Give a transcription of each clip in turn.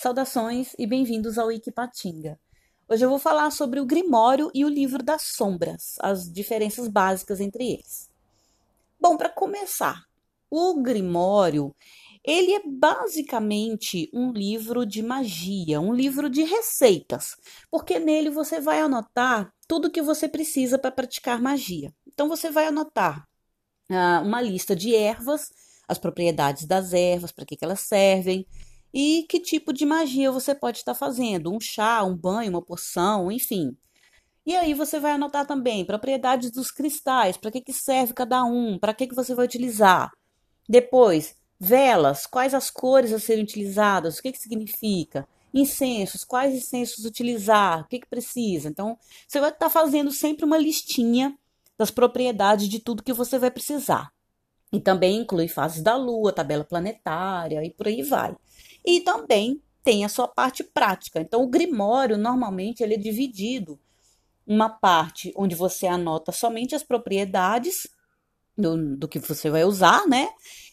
Saudações e bem-vindos ao Wikipatinga. Hoje eu vou falar sobre o Grimório e o Livro das Sombras, as diferenças básicas entre eles. Bom, para começar, o Grimório, ele é basicamente um livro de magia, um livro de receitas, porque nele você vai anotar tudo que você precisa para praticar magia. Então você vai anotar ah, uma lista de ervas, as propriedades das ervas, para que, que elas servem, e que tipo de magia você pode estar fazendo, um chá, um banho, uma poção, enfim. E aí você vai anotar também propriedades dos cristais, para que, que serve cada um, para que, que você vai utilizar. Depois, velas, quais as cores a serem utilizadas, o que, que significa. Incensos, quais incensos utilizar, o que, que precisa. Então, você vai estar fazendo sempre uma listinha das propriedades de tudo que você vai precisar. E também inclui fases da Lua, tabela planetária e por aí vai. E também tem a sua parte prática. Então, o grimório, normalmente, ele é dividido. Uma parte onde você anota somente as propriedades do, do que você vai usar, né?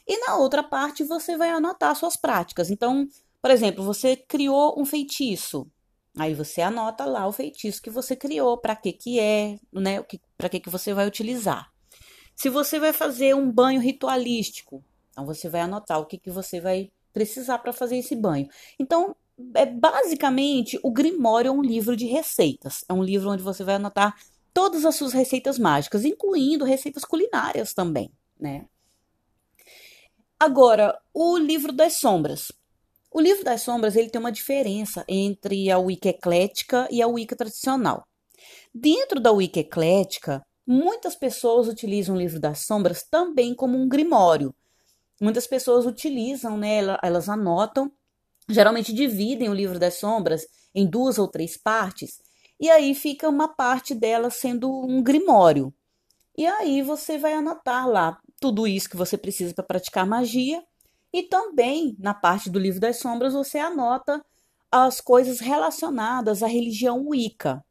E na outra parte você vai anotar suas práticas. Então, por exemplo, você criou um feitiço. Aí você anota lá o feitiço que você criou, para que que é, né? Para que que você vai utilizar. Se você vai fazer um banho ritualístico, então você vai anotar o que que você vai precisar para fazer esse banho. Então, é basicamente o Grimório é um livro de receitas. É um livro onde você vai anotar todas as suas receitas mágicas, incluindo receitas culinárias também, né? Agora, o livro das sombras. O livro das sombras ele tem uma diferença entre a Wicca eclética e a Wicca tradicional. Dentro da Wicca eclética, muitas pessoas utilizam o livro das sombras também como um grimório, muitas pessoas utilizam, né? Elas anotam, geralmente dividem o livro das sombras em duas ou três partes, e aí fica uma parte dela sendo um grimório. E aí você vai anotar lá tudo isso que você precisa para praticar magia, e também na parte do livro das sombras você anota as coisas relacionadas à religião Wicca,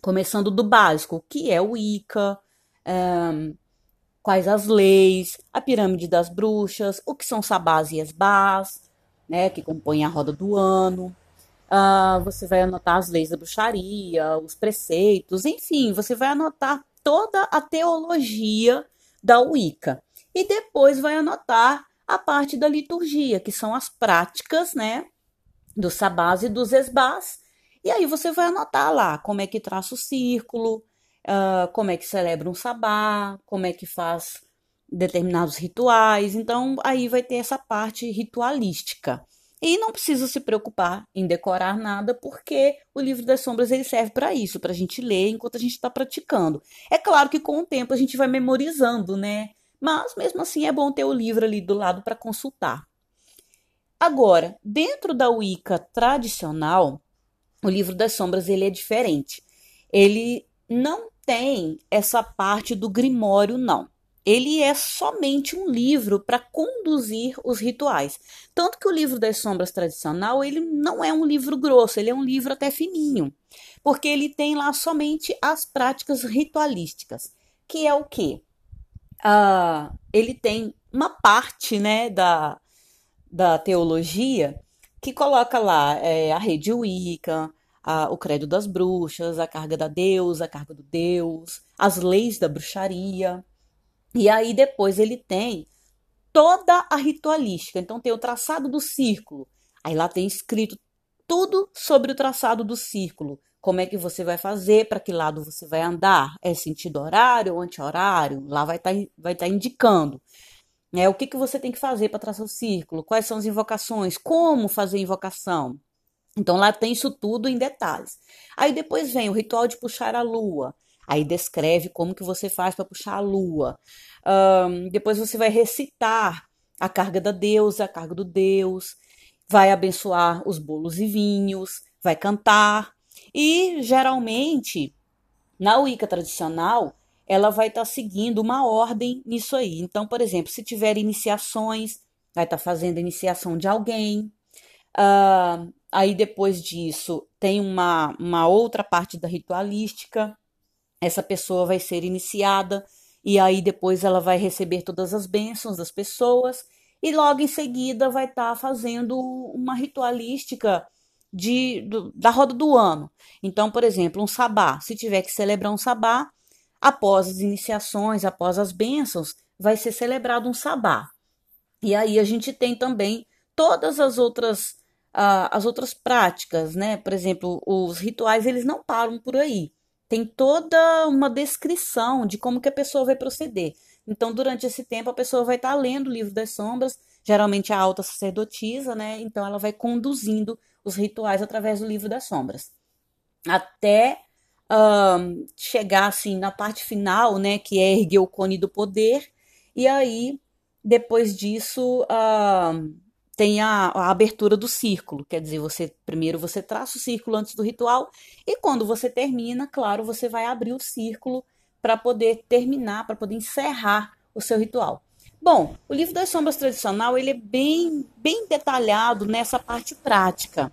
começando do básico, que é o Wicca, um, quais as leis, a pirâmide das bruxas, o que são sabás e esbás, né, que compõem a roda do ano. Uh, você vai anotar as leis da bruxaria, os preceitos, enfim, você vai anotar toda a teologia da Wicca. E depois vai anotar a parte da liturgia, que são as práticas, né, dos sabás e dos esbás. E aí você vai anotar lá como é que traça o círculo, uh, como é que celebra um sabá, como é que faz determinados rituais. Então, aí vai ter essa parte ritualística. E não precisa se preocupar em decorar nada, porque o livro das sombras ele serve para isso, para a gente ler enquanto a gente está praticando. É claro que com o tempo a gente vai memorizando, né? Mas mesmo assim é bom ter o livro ali do lado para consultar. Agora, dentro da Wicca tradicional, o livro das sombras ele é diferente. Ele não tem essa parte do grimório, não. Ele é somente um livro para conduzir os rituais. Tanto que o livro das sombras tradicional, ele não é um livro grosso, ele é um livro até fininho, porque ele tem lá somente as práticas ritualísticas, que é o quê? Ah, ele tem uma parte, né, da, da teologia que coloca lá é, a rede Wicca, a, o credo das bruxas, a carga da deusa, a carga do deus, as leis da bruxaria. E aí depois ele tem toda a ritualística. Então tem o traçado do círculo. Aí lá tem escrito tudo sobre o traçado do círculo. Como é que você vai fazer, para que lado você vai andar, é sentido horário ou anti-horário? Lá vai estar tá, vai tá indicando. É, o que, que você tem que fazer para traçar o círculo? Quais são as invocações? Como fazer invocação? Então lá tem isso tudo em detalhes. Aí depois vem o ritual de puxar a lua. Aí descreve como que você faz para puxar a lua. Um, depois você vai recitar a carga da deusa, a carga do deus. Vai abençoar os bolos e vinhos. Vai cantar. E geralmente, na Wicca tradicional, ela vai estar tá seguindo uma ordem nisso aí. Então, por exemplo, se tiver iniciações, vai estar tá fazendo a iniciação de alguém. Uh, Aí depois disso tem uma, uma outra parte da ritualística. Essa pessoa vai ser iniciada e aí depois ela vai receber todas as bênçãos das pessoas e logo em seguida vai estar tá fazendo uma ritualística de, do, da roda do ano. Então, por exemplo, um sabá. Se tiver que celebrar um sabá, após as iniciações, após as bênçãos, vai ser celebrado um sabá. E aí a gente tem também todas as outras as outras práticas, né? Por exemplo, os rituais eles não param por aí. Tem toda uma descrição de como que a pessoa vai proceder. Então, durante esse tempo, a pessoa vai estar tá lendo o livro das sombras, geralmente a alta sacerdotisa, né? Então, ela vai conduzindo os rituais através do livro das sombras. Até chegar, assim, na parte final, né? Que é erguer o cone do poder. E aí, depois disso, um, tem a, a, abertura do círculo, quer dizer, você primeiro você traça o círculo antes do ritual e quando você termina, claro, você vai abrir o círculo para poder terminar, para poder encerrar o seu ritual. Bom, o livro das sombras tradicional ele é bem, bem detalhado nessa parte prática.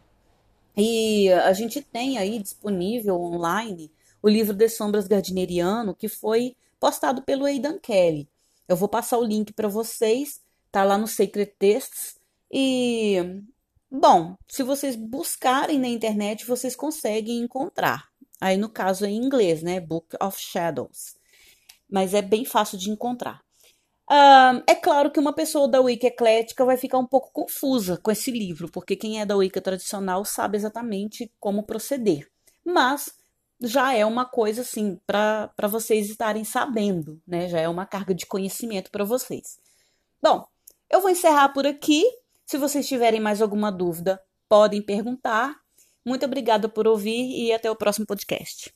E a gente tem aí disponível online o livro das sombras gardneriano que foi postado pelo Aidan Kelly. Eu vou passar o link para vocês, tá lá no Sacred Texts. E, bom, se vocês buscarem na internet, vocês conseguem encontrar. Aí, no caso, é em inglês, né? Book of Shadows. Mas é bem fácil de encontrar. Uh, é claro que uma pessoa da Wicca eclética vai ficar um pouco confusa com esse livro, porque quem é da Wicca tradicional sabe exatamente como proceder. Mas já é uma coisa assim para vocês estarem sabendo, né? Já é uma carga de conhecimento para vocês. Bom, eu vou encerrar por aqui. Se vocês tiverem mais alguma dúvida, podem perguntar. Muito obrigada por ouvir e até o próximo podcast.